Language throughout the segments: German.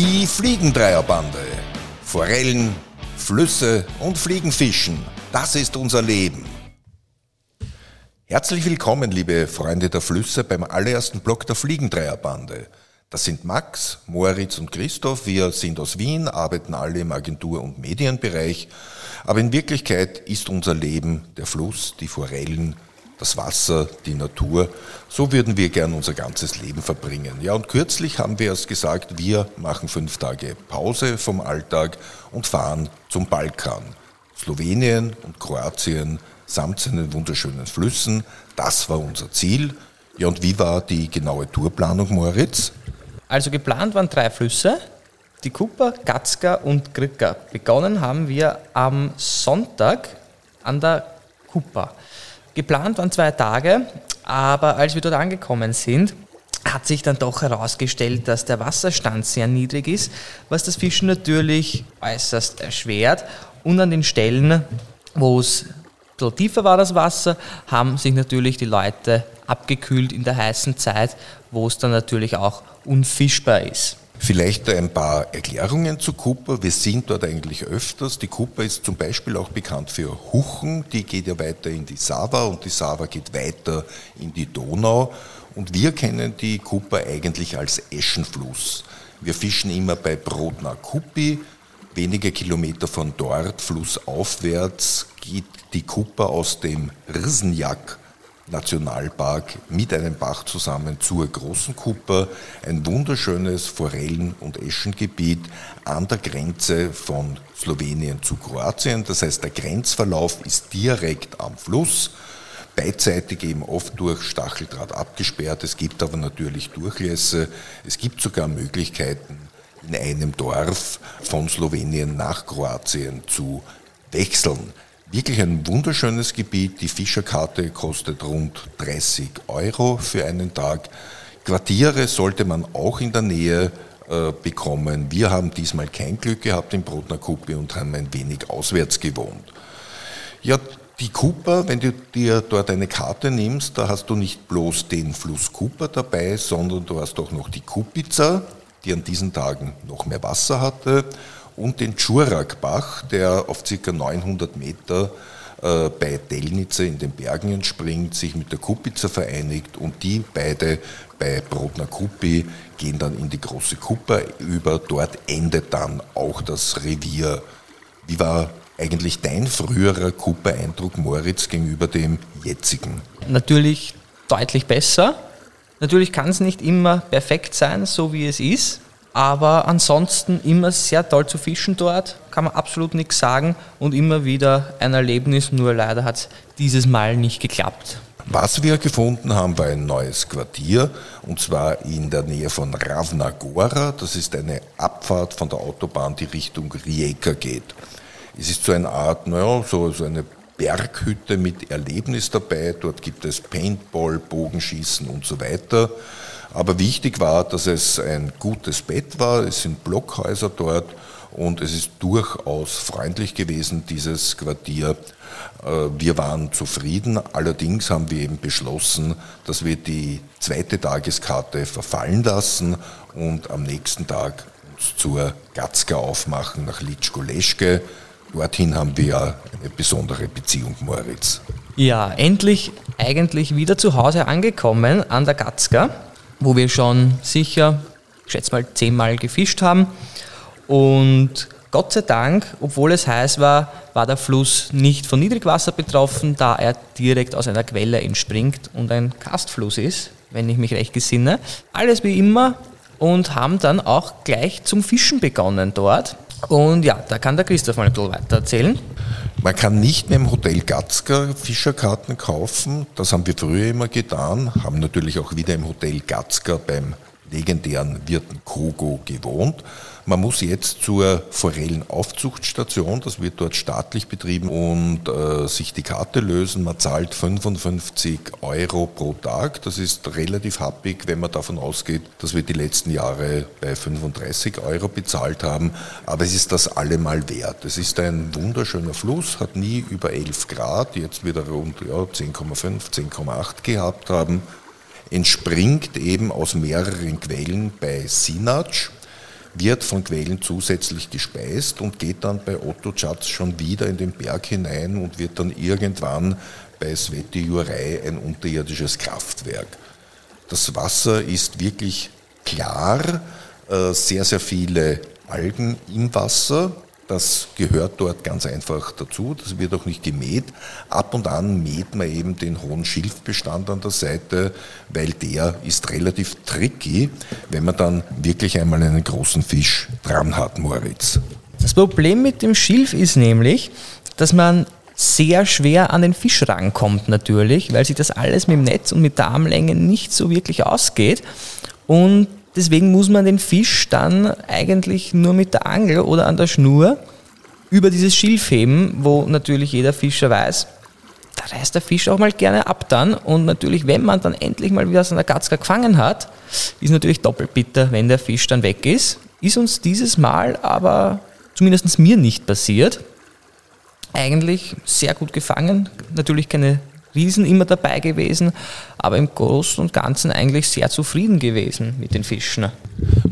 Die Fliegendreierbande. Forellen, Flüsse und Fliegenfischen. Das ist unser Leben. Herzlich willkommen, liebe Freunde der Flüsse, beim allerersten Block der Fliegendreierbande. Das sind Max, Moritz und Christoph. Wir sind aus Wien, arbeiten alle im Agentur- und Medienbereich. Aber in Wirklichkeit ist unser Leben der Fluss, die Forellen, das Wasser, die Natur. So würden wir gern unser ganzes Leben verbringen. Ja, und kürzlich haben wir erst gesagt, wir machen fünf Tage Pause vom Alltag und fahren zum Balkan. Slowenien und Kroatien samt seinen wunderschönen Flüssen. Das war unser Ziel. Ja, und wie war die genaue Tourplanung, Moritz? Also geplant waren drei Flüsse, die Kupa, Gatzka und Grika. Begonnen haben wir am Sonntag an der Kupa. Geplant waren zwei Tage, aber als wir dort angekommen sind, hat sich dann doch herausgestellt, dass der Wasserstand sehr niedrig ist, was das Fischen natürlich äußerst erschwert. Und an den Stellen, wo es bisschen tiefer war, das Wasser, haben sich natürlich die Leute abgekühlt in der heißen Zeit, wo es dann natürlich auch unfischbar ist. Vielleicht ein paar Erklärungen zu Cooper. Wir sind dort eigentlich öfters. Die Cooper ist zum Beispiel auch bekannt für Huchen. Die geht ja weiter in die Sava und die Sava geht weiter in die Donau. Und wir kennen die Cooper eigentlich als Eschenfluss. Wir fischen immer bei Brodna Kupi. Wenige Kilometer von dort, flussaufwärts, geht die Cooper aus dem Rsenjak Nationalpark mit einem Bach zusammen zur Großen Kuppe, ein wunderschönes Forellen- und Eschengebiet an der Grenze von Slowenien zu Kroatien. Das heißt, der Grenzverlauf ist direkt am Fluss, beidseitig eben oft durch Stacheldraht abgesperrt. Es gibt aber natürlich Durchlässe. Es gibt sogar Möglichkeiten, in einem Dorf von Slowenien nach Kroatien zu wechseln. Wirklich ein wunderschönes Gebiet. Die Fischerkarte kostet rund 30 Euro für einen Tag. Quartiere sollte man auch in der Nähe äh, bekommen. Wir haben diesmal kein Glück gehabt in Brodner Kuppe und haben ein wenig auswärts gewohnt. Ja, die Kupa, wenn du dir dort eine Karte nimmst, da hast du nicht bloß den Fluss Kupa dabei, sondern du hast auch noch die Kupica, die an diesen Tagen noch mehr Wasser hatte und den Čurakbach, der auf ca. 900 Meter äh, bei Delnice in den Bergen entspringt, sich mit der Kupica vereinigt und die beide bei Brodna Kupi gehen dann in die große Kupa über. Dort endet dann auch das Revier. Wie war eigentlich dein früherer Kupa-Eindruck, Moritz, gegenüber dem jetzigen? Natürlich deutlich besser. Natürlich kann es nicht immer perfekt sein, so wie es ist. Aber ansonsten immer sehr toll zu fischen dort, kann man absolut nichts sagen und immer wieder ein Erlebnis, nur leider hat es dieses Mal nicht geklappt. Was wir gefunden haben, war ein neues Quartier und zwar in der Nähe von Ravnagora. Das ist eine Abfahrt von der Autobahn, die Richtung Rijeka geht. Es ist so eine Art, naja, so, so eine Berghütte mit Erlebnis dabei. Dort gibt es Paintball, Bogenschießen und so weiter. Aber wichtig war, dass es ein gutes Bett war. Es sind Blockhäuser dort und es ist durchaus freundlich gewesen, dieses Quartier. Äh, wir waren zufrieden, allerdings haben wir eben beschlossen, dass wir die zweite Tageskarte verfallen lassen und am nächsten Tag uns zur Gatzka aufmachen nach Litschko-Leschke. Dorthin haben wir eine besondere Beziehung, Moritz. Ja, endlich eigentlich wieder zu Hause angekommen an der Gatzka wo wir schon sicher, ich schätze mal, zehnmal gefischt haben. Und Gott sei Dank, obwohl es heiß war, war der Fluss nicht von Niedrigwasser betroffen, da er direkt aus einer Quelle entspringt und ein Karstfluss ist, wenn ich mich recht gesinne. Alles wie immer und haben dann auch gleich zum Fischen begonnen dort. Und ja, da kann der Christoph mal ein bisschen weiter erzählen. Man kann nicht mehr im Hotel Gatzka Fischerkarten kaufen. Das haben wir früher immer getan, haben natürlich auch wieder im Hotel Gatzka beim legendären Wirten Kogo gewohnt. Man muss jetzt zur Forellenaufzuchtstation, das wird dort staatlich betrieben, und äh, sich die Karte lösen. Man zahlt 55 Euro pro Tag. Das ist relativ happig, wenn man davon ausgeht, dass wir die letzten Jahre bei 35 Euro bezahlt haben. Aber es ist das allemal wert. Es ist ein wunderschöner Fluss, hat nie über 11 Grad, jetzt wieder rund ja, 10,5, 10,8 gehabt haben entspringt eben aus mehreren Quellen bei Sinac. wird von Quellen zusätzlich gespeist und geht dann bei Otto Schatz schon wieder in den Berg hinein und wird dann irgendwann bei Sveti Jurei ein unterirdisches Kraftwerk. Das Wasser ist wirklich klar, äh, sehr, sehr viele Algen im Wasser. Das gehört dort ganz einfach dazu. Das wird auch nicht gemäht. Ab und an mäht man eben den hohen Schilfbestand an der Seite, weil der ist relativ tricky, wenn man dann wirklich einmal einen großen Fisch dran hat, Moritz. Das Problem mit dem Schilf ist nämlich, dass man sehr schwer an den Fisch rankommt natürlich, weil sich das alles mit dem Netz und mit der Armlänge nicht so wirklich ausgeht. Und deswegen muss man den Fisch dann eigentlich nur mit der Angel oder an der Schnur über dieses Schilf heben, wo natürlich jeder Fischer weiß, da reißt der Fisch auch mal gerne ab dann. Und natürlich, wenn man dann endlich mal wieder so eine Gatzka gefangen hat, ist natürlich doppelt bitter, wenn der Fisch dann weg ist. Ist uns dieses Mal aber zumindest mir nicht passiert eigentlich sehr gut gefangen. Natürlich keine Riesen immer dabei gewesen, aber im Großen und Ganzen eigentlich sehr zufrieden gewesen mit den Fischen.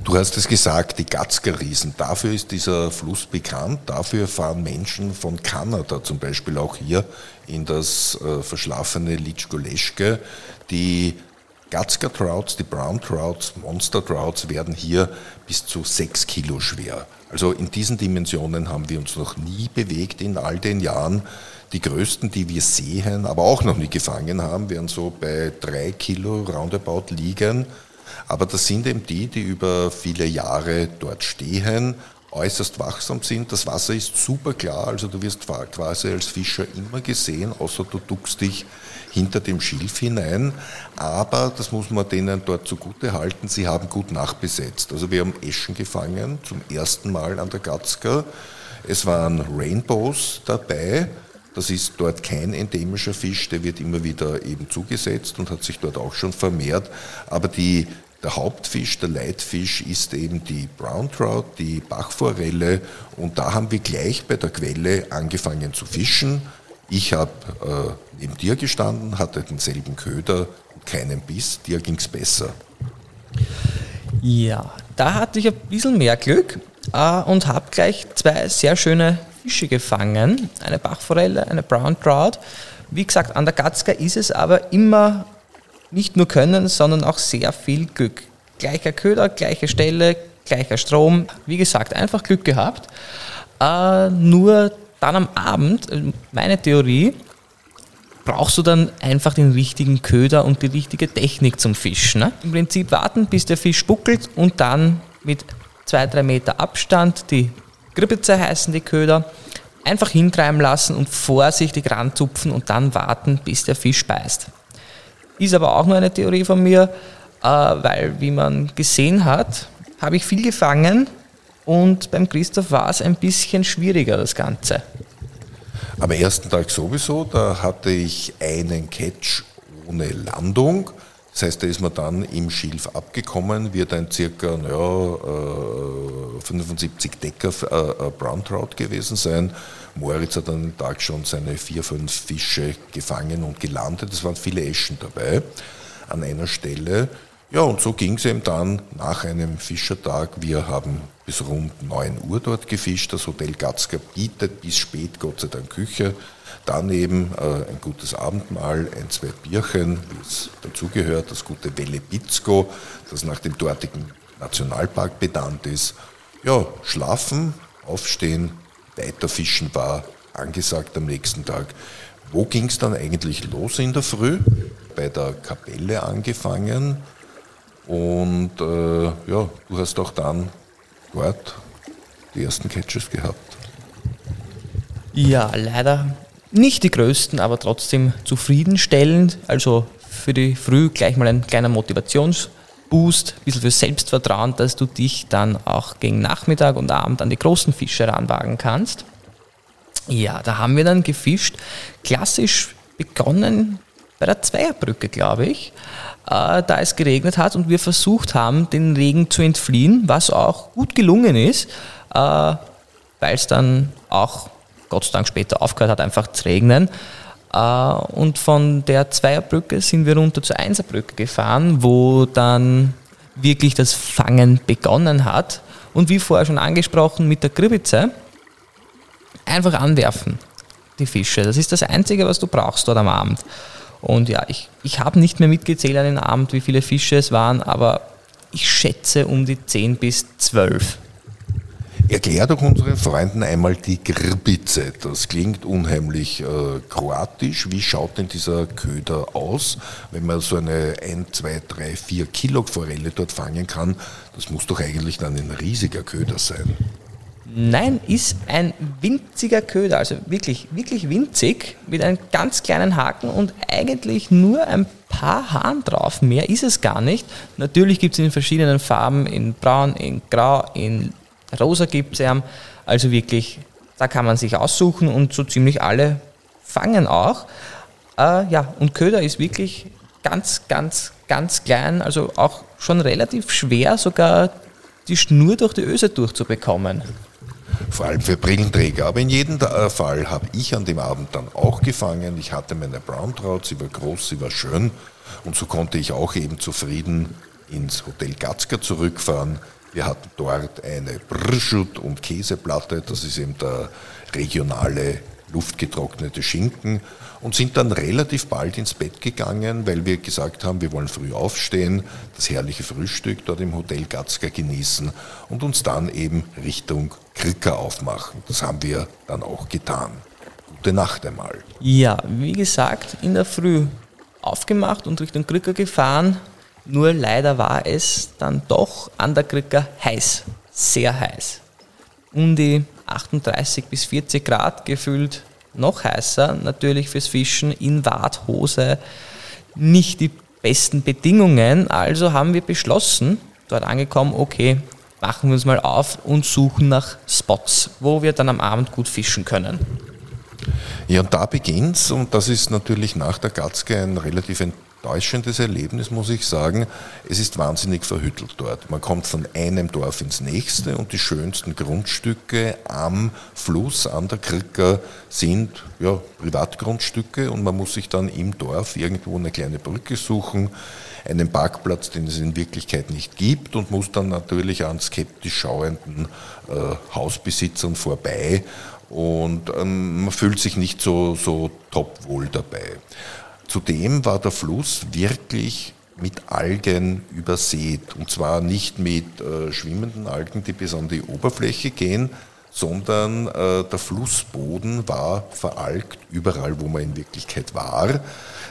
Du hast es gesagt, die Gatzker-Riesen. Dafür ist dieser Fluss bekannt. Dafür fahren Menschen von Kanada zum Beispiel auch hier in das äh, verschlafene Litschkoleschke. Die Gatzker Trouts, die Brown Trouts, Monster Trouts werden hier bis zu sechs Kilo schwer. Also in diesen Dimensionen haben wir uns noch nie bewegt in all den Jahren. Die größten, die wir sehen, aber auch noch nie gefangen haben, werden so bei drei Kilo roundabout liegen. Aber das sind eben die, die über viele Jahre dort stehen, äußerst wachsam sind. Das Wasser ist super klar, also du wirst quasi als Fischer immer gesehen, außer du duckst dich hinter dem Schilf hinein. Aber, das muss man denen dort zugute halten, sie haben gut nachbesetzt. Also wir haben Eschen gefangen, zum ersten Mal an der Gatzka. Es waren Rainbows dabei. Das ist dort kein endemischer Fisch, der wird immer wieder eben zugesetzt und hat sich dort auch schon vermehrt. Aber die, der Hauptfisch, der Leitfisch ist eben die Brown Trout, die Bachforelle und da haben wir gleich bei der Quelle angefangen zu fischen. Ich habe äh, neben dir gestanden, hatte denselben Köder und keinen Biss. Dir ging es besser. Ja, da hatte ich ein bisschen mehr Glück äh, und habe gleich zwei sehr schöne Fische gefangen. Eine Bachforelle, eine Brown Trout. Wie gesagt, an der Gatzka ist es aber immer nicht nur Können, sondern auch sehr viel Glück. Gleicher Köder, gleiche Stelle, gleicher Strom. Wie gesagt, einfach Glück gehabt. Äh, nur dann am Abend, äh, meine Theorie, brauchst du dann einfach den richtigen Köder und die richtige Technik zum Fischen. Ne? Im Prinzip warten, bis der Fisch buckelt und dann mit zwei, drei Meter Abstand die Grippeze heißen die Köder, einfach hintreiben lassen und vorsichtig ranzupfen und dann warten, bis der Fisch beißt. Ist aber auch nur eine Theorie von mir, äh, weil wie man gesehen hat, habe ich viel gefangen, und beim Christoph war es ein bisschen schwieriger, das Ganze. Am ersten Tag sowieso, da hatte ich einen Catch ohne Landung. Das heißt, da ist man dann im Schilf abgekommen, wird ein circa naja, 75 äh, Decker äh, äh, Brown Trout gewesen sein. Moritz hat an dem Tag schon seine vier, fünf Fische gefangen und gelandet. Es waren viele Eschen dabei an einer Stelle. Ja, und so ging es eben dann nach einem Fischertag. Wir haben bis rund 9 Uhr dort gefischt. Das Hotel Gatzka bietet bis spät Gott sei Dank Küche. Dann eben äh, ein gutes Abendmahl, ein, zwei Bierchen, wie es dazugehört, das gute Welle Bizko, das nach dem dortigen Nationalpark benannt ist. Ja, schlafen, aufstehen, weiter fischen war angesagt am nächsten Tag. Wo ging es dann eigentlich los in der Früh? Bei der Kapelle angefangen, und äh, ja, du hast auch dann dort die ersten Catches gehabt. Ja, leider nicht die größten, aber trotzdem zufriedenstellend. Also für die Früh gleich mal ein kleiner Motivationsboost, ein bisschen für Selbstvertrauen, dass du dich dann auch gegen Nachmittag und Abend an die großen Fische ranwagen kannst. Ja, da haben wir dann gefischt. Klassisch begonnen bei der Zweierbrücke, glaube ich äh, da es geregnet hat und wir versucht haben, den Regen zu entfliehen, was auch gut gelungen ist, äh, weil es dann auch Gott sei Dank später aufgehört hat, einfach zu regnen. Äh, und von der Zweierbrücke sind wir runter zur Einserbrücke gefahren, wo dann wirklich das Fangen begonnen hat. Und wie vorher schon angesprochen, mit der Gribitze einfach anwerfen, die Fische. Das ist das Einzige, was du brauchst dort am Abend. Und ja, ich, ich habe nicht mehr mitgezählt an den Abend, wie viele Fische es waren, aber ich schätze um die 10 bis 12. Erklär doch unseren Freunden einmal die Grbice. Das klingt unheimlich äh, kroatisch. Wie schaut denn dieser Köder aus, wenn man so eine 1, 2, 3, 4 Kilo Forelle dort fangen kann? Das muss doch eigentlich dann ein riesiger Köder sein. Nein, ist ein winziger Köder, also wirklich, wirklich winzig, mit einem ganz kleinen Haken und eigentlich nur ein paar Haaren drauf. Mehr ist es gar nicht. Natürlich gibt es in verschiedenen Farben, in braun, in grau, in rosa gibt es. Also wirklich, da kann man sich aussuchen und so ziemlich alle fangen auch. Äh, ja, und Köder ist wirklich ganz, ganz, ganz klein, also auch schon relativ schwer, sogar die Schnur durch die Öse durchzubekommen vor allem für Brillenträger. Aber in jedem äh, Fall habe ich an dem Abend dann auch gefangen. Ich hatte meine Brown Trout, sie war groß, sie war schön und so konnte ich auch eben zufrieden ins Hotel Gatzka zurückfahren. Wir hatten dort eine Brschut und Käseplatte, das ist eben der regionale luftgetrocknete Schinken und sind dann relativ bald ins Bett gegangen, weil wir gesagt haben, wir wollen früh aufstehen, das herrliche Frühstück dort im Hotel Gatzka genießen und uns dann eben Richtung Krika aufmachen. Das haben wir dann auch getan. Gute Nacht einmal. Ja, wie gesagt, in der Früh aufgemacht und Richtung Krika gefahren. Nur leider war es dann doch an der Krika heiß, sehr heiß. Um die 38 bis 40 Grad gefühlt noch heißer, natürlich fürs Fischen in Warthose nicht die besten Bedingungen. Also haben wir beschlossen, dort angekommen, okay, machen wir uns mal auf und suchen nach Spots, wo wir dann am Abend gut fischen können. Ja, und da beginnt's und das ist natürlich nach der Gatzke ein relativ enttäuschendes Erlebnis, muss ich sagen. Es ist wahnsinnig verhüttelt dort. Man kommt von einem Dorf ins nächste und die schönsten Grundstücke am Fluss, an der Kricker, sind ja, Privatgrundstücke und man muss sich dann im Dorf irgendwo eine kleine Brücke suchen, einen Parkplatz, den es in Wirklichkeit nicht gibt und muss dann natürlich an skeptisch schauenden äh, Hausbesitzern vorbei und ähm, man fühlt sich nicht so, so top wohl dabei. Zudem war der Fluss wirklich mit Algen übersät. Und zwar nicht mit äh, schwimmenden Algen, die bis an die Oberfläche gehen, sondern äh, der Flussboden war veralgt überall, wo man in Wirklichkeit war.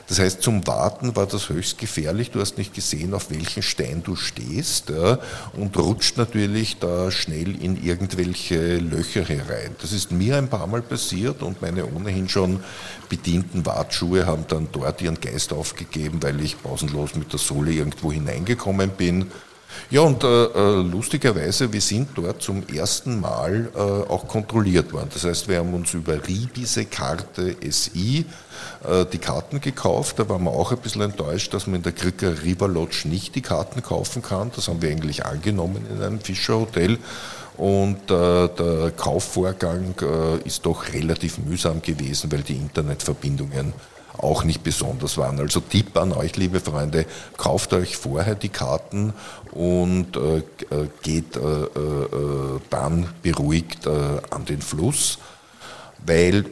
Das heißt, zum Warten war das höchst gefährlich. Du hast nicht gesehen, auf welchen Stein du stehst ja, und rutscht natürlich da schnell in irgendwelche Löcher herein. Das ist mir ein paar Mal passiert und meine ohnehin schon bedienten Wartschuhe haben dann dort ihren Geist aufgegeben, weil ich pausenlos mit der Sohle irgendwo hineingekommen bin. Ja, und äh, äh, lustigerweise, wir sind dort zum ersten Mal äh, auch kontrolliert worden. Das heißt, wir haben uns über Ribise Karte SI äh, die Karten gekauft. Da waren wir auch ein bisschen enttäuscht, dass man in der Kricker River Lodge nicht die Karten kaufen kann. Das haben wir eigentlich angenommen in einem Fischerhotel. Und äh, der Kaufvorgang äh, ist doch relativ mühsam gewesen, weil die Internetverbindungen auch nicht besonders waren. Also Tipp an euch, liebe Freunde, kauft euch vorher die Karten und äh, äh geht äh, äh, dann beruhigt an den Fluss weil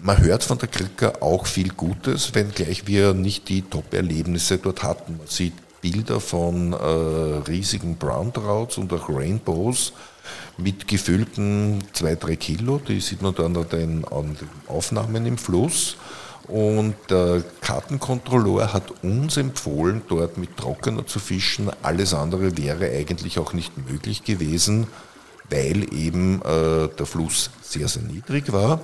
man hört von der Krika auch viel Gutes, wenngleich wir nicht die Top-Erlebnisse dort hatten. Man sieht Bilder von äh, riesigen Brown Trouts und auch Rainbows mit gefüllten zwei, drei Kilo, die sieht man dann an den, an den Aufnahmen im Fluss. Und der Kartenkontrolleur hat uns empfohlen, dort mit Trockener zu fischen. Alles andere wäre eigentlich auch nicht möglich gewesen, weil eben äh, der Fluss sehr, sehr niedrig war.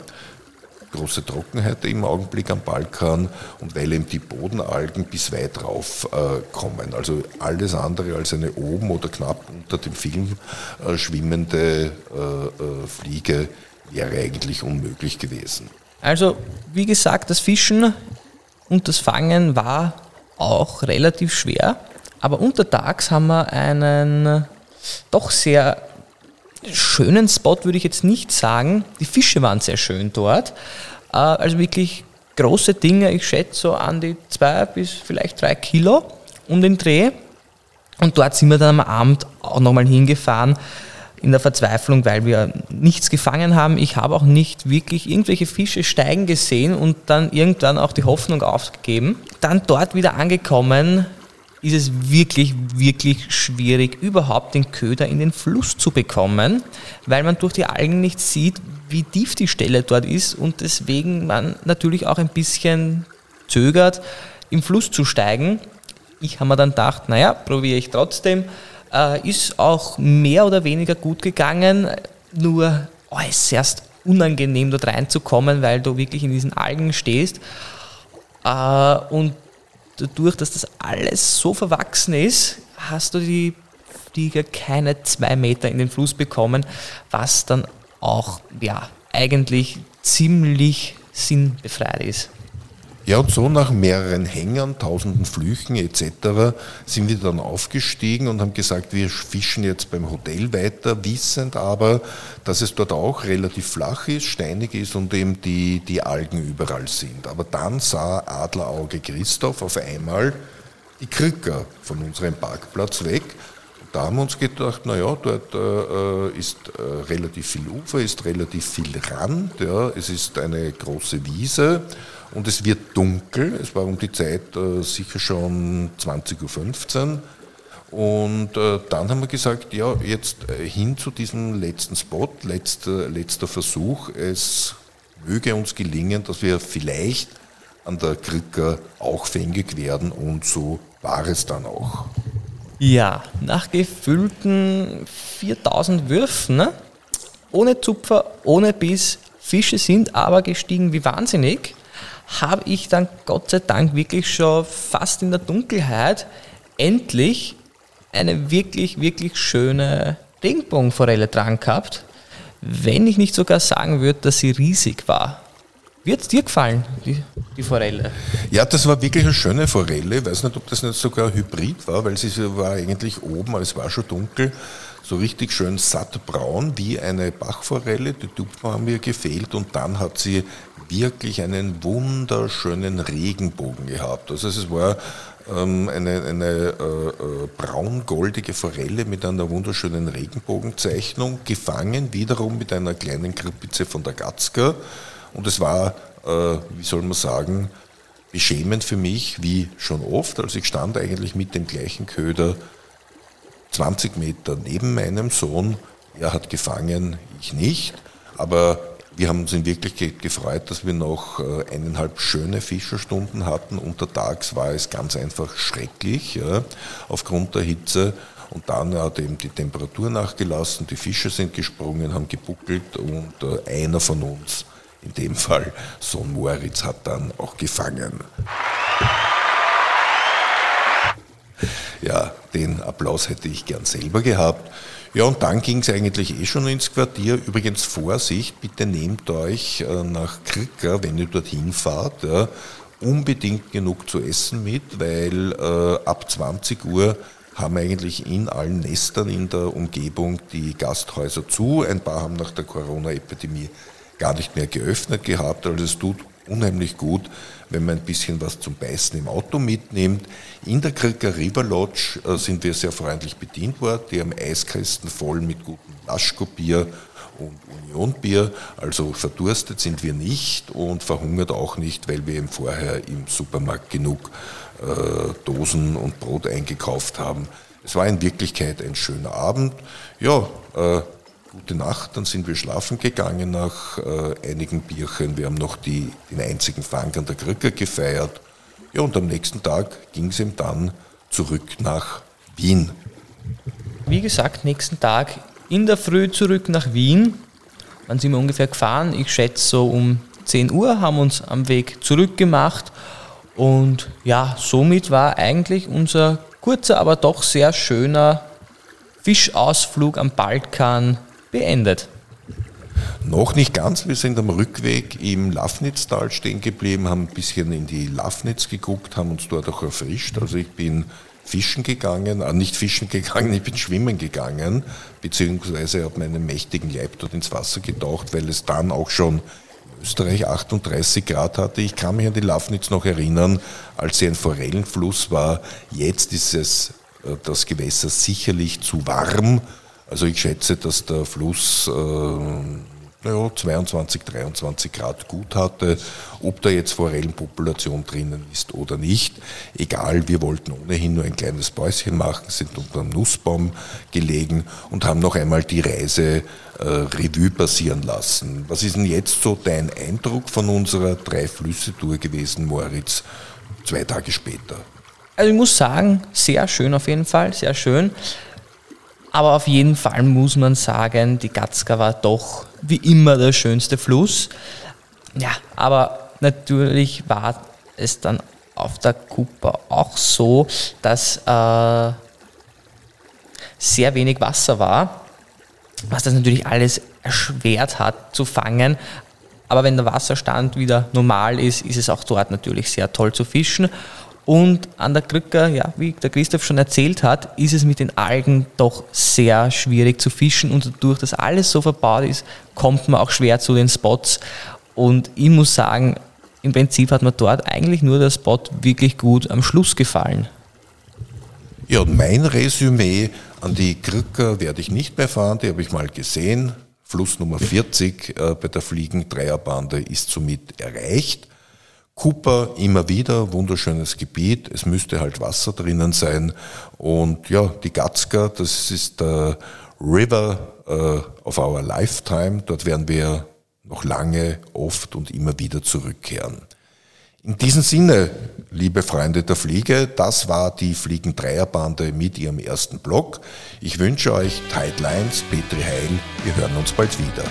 Große Trockenheit im Augenblick am Balkan und weil eben die Bodenalgen bis weit rauf äh, kommen. Also alles andere als eine oben oder knapp unter dem Film äh, schwimmende äh, äh, Fliege wäre eigentlich unmöglich gewesen. Also, wie gesagt, das Fischen und das Fangen war auch relativ schwer. Aber untertags haben wir einen doch sehr schönen Spot, würde ich jetzt nicht sagen. Die Fische waren sehr schön dort. Äh, also wirklich große Dinge, ich schätze so an die zwei bis vielleicht drei Kilo um den Dreh. Und dort sind wir dann am Abend auch nochmal hingefahren in der Verzweiflung, weil wir nichts gefangen haben. Ich habe auch nicht wirklich irgendwelche Fische steigen gesehen und dann irgendwann auch die Hoffnung aufgegeben. Dann dort wieder angekommen, ist es wirklich, wirklich schwierig, überhaupt den Köder in den Fluss zu bekommen, weil man durch die Algen nicht sieht, wie tief die Stelle dort ist und deswegen man natürlich auch ein bisschen zögert, im Fluss zu steigen. Ich habe mir dann gedacht, naja, probiere ich trotzdem. Äh, ist auch mehr oder weniger gut gegangen, nur oh, es ist erst unangenehm dort reinzukommen, weil du wirklich in diesen Algen stehst. Äh, und dadurch, dass das alles so verwachsen ist, hast du die Flieger keine zwei Meter in den Fluss bekommen, was dann auch ja, eigentlich ziemlich sinnbefreit ist. Ja, und so nach mehreren Hängern, tausenden Flüchen etc. sind wir dann aufgestiegen und haben gesagt, wir fischen jetzt beim Hotel weiter, wissend aber, dass es dort auch relativ flach ist, steinig ist und eben die, die Algen überall sind. Aber dann sah Adlerauge Christoph auf einmal die Krücker von unserem Parkplatz weg da haben wir uns gedacht, naja, dort äh, ist äh, relativ viel Ufer, ist relativ viel Rand, ja, es ist eine große Wiese und es wird dunkel. Es war um die Zeit äh, sicher schon 20.15 Uhr. Und äh, dann haben wir gesagt, ja, jetzt äh, hin zu diesem letzten Spot, letzter, letzter Versuch. Es möge uns gelingen, dass wir vielleicht an der Krücker auch fängig werden und so war es dann auch. Ja, nach gefühlten 4000 Würfen, ne? ohne Zupfer, ohne Biss, Fische sind aber gestiegen wie wahnsinnig, habe ich dann Gott sei Dank wirklich schon fast in der Dunkelheit endlich eine wirklich, wirklich schöne Regenbogenforelle dran gehabt, wenn ich nicht sogar sagen würde, dass sie riesig war. Wird es dir gefallen, die, die, Forelle? Ja, das war wirklich eine schöne Forelle. Ich weiß nicht, ob das nicht sogar Hybrid war, weil sie war eigentlich oben, aber es war schon dunkel, so richtig schön sattbraun wie eine Bachforelle. Die Tupfen haben mir gefehlt und dann hat sie wirklich einen wunderschönen Regenbogen gehabt. Also es war ähm, eine, eine äh, äh, braun-goldige Forelle mit einer wunderschönen Regenbogenzeichnung, gefangen wiederum mit einer kleinen Krippize von der Gatzka. Und es war, äh, wie soll man sagen, beschämend für mich, wie schon oft. Also ich stand eigentlich mit dem gleichen Köder 20 Meter neben meinem Sohn. Er hat gefangen, ich nicht. Aber wir haben uns in Wirklichkeit gefreut, dass wir noch äh, eineinhalb schöne Fischerstunden hatten. Untertags war es ganz einfach schrecklich ja, aufgrund der Hitze. Und dann hat eben die Temperatur nachgelassen, die Fische sind gesprungen, haben gebuckelt und äh, einer von uns in dem Fall Sohn Moritz hat dann auch gefangen. Ja, den Applaus hätte ich gern selber gehabt. Ja, und dann ging es eigentlich eh schon ins Quartier. Übrigens Vorsicht, bitte nehmt euch äh, nach Krika, wenn ihr dorthin fahrt, ja, unbedingt genug zu essen mit, weil äh, ab 20 Uhr haben eigentlich in allen Nestern in der Umgebung die Gasthäuser zu. Ein paar haben nach der Corona-Epidemie gar nicht mehr geöffnet gehabt. Also es tut unheimlich gut, wenn man ein bisschen was zum Beißen im Auto mitnimmt. In der River Lodge äh, sind wir sehr freundlich bedient worden. Die haben Eiskästen voll mit gutem Laschko-Bier und Unionbier. Also verdurstet sind wir nicht und verhungert auch nicht, weil wir eben vorher im Supermarkt genug äh, Dosen und Brot eingekauft haben. Es war in Wirklichkeit ein schöner Abend. Ja, äh, gute Nacht, dann sind wir schlafen gegangen nach äh, einigen Bierchen. Wir haben noch die, den einzigen Fang an der Krücke gefeiert. Ja, und am nächsten Tag ging es ihm dann zurück nach Wien. Wie gesagt, nächsten Tag in der Früh zurück nach Wien. Wann sind wir ungefähr gefahren? Ich schätze so um 10 Uhr haben uns am Weg zurückgemacht. Und ja, somit war eigentlich unser kurzer, aber doch sehr schöner Fischausflug am Balkan beendet. Noch nicht ganz. Wir sind am Rückweg im Lafnitztal stehen geblieben, haben ein bisschen in die Lafnitz geguckt, haben uns dort auch erfrischt. Also ich bin fischen gegangen, äh, nicht fischen gegangen, ich bin schwimmen gegangen, beziehungsweise habe meinen mächtigen Leib dort ins Wasser getaucht, weil es dann auch schon Österreich 38 Grad hatte. Ich kann mich an die Lafnitz noch erinnern, als sie ein Forellenfluss war. Jetzt ist es äh, das Gewässer sicherlich zu warm Also ich schätze, dass der Fluss äh, naja, 22, 23 Grad gut hatte. Ob da jetzt Forellenpopulation drinnen ist oder nicht, egal, wir wollten ohnehin nur ein kleines Päuschen machen, sind unter einem Nussbaum gelegen und haben noch einmal die Reise äh, Revue passieren lassen. Was ist denn jetzt so dein Eindruck von unserer Drei-Flüsse-Tour gewesen, Moritz, zwei Tage später? Also ich muss sagen, sehr schön auf jeden Fall, sehr schön. Aber auf jeden Fall muss man sagen, die Gatzka war doch wie immer der schönste Fluss. Ja, aber natürlich war es dann auf der Kupa auch so, dass äh, sehr wenig Wasser war, was das natürlich alles erschwert hat zu fangen. Aber wenn der Wasserstand wieder normal ist, ist es auch dort natürlich sehr toll zu fischen. Und an der Krücke, ja, wie der Christoph schon erzählt hat, ist es mit den Algen doch sehr schwierig zu fischen und dadurch, dass alles so verbaut ist, kommt man auch schwer zu den Spots. Und ich muss sagen, im Prinzip hat mir dort eigentlich nur der Spot wirklich gut am Schluss gefallen. Ja, und mein Resümee an die Krücker werde ich nicht mehr fahren, die habe ich mal gesehen. Fluss Nummer 40 äh, bei der Fliegen-Dreierbande ist somit erreicht. Cooper immer wieder, wunderschönes Gebiet, es müsste halt Wasser drinnen sein. Und ja, die Gatzka, das ist der River uh, of our lifetime. Dort werden wir noch lange, oft und immer wieder zurückkehren. In diesem Sinne, liebe Freunde der Fliege, das war die Fliegen-Dreierbande mit ihrem ersten Blog. Ich wünsche euch Tight Lines, Petri Heil, wir hören uns bald wieder.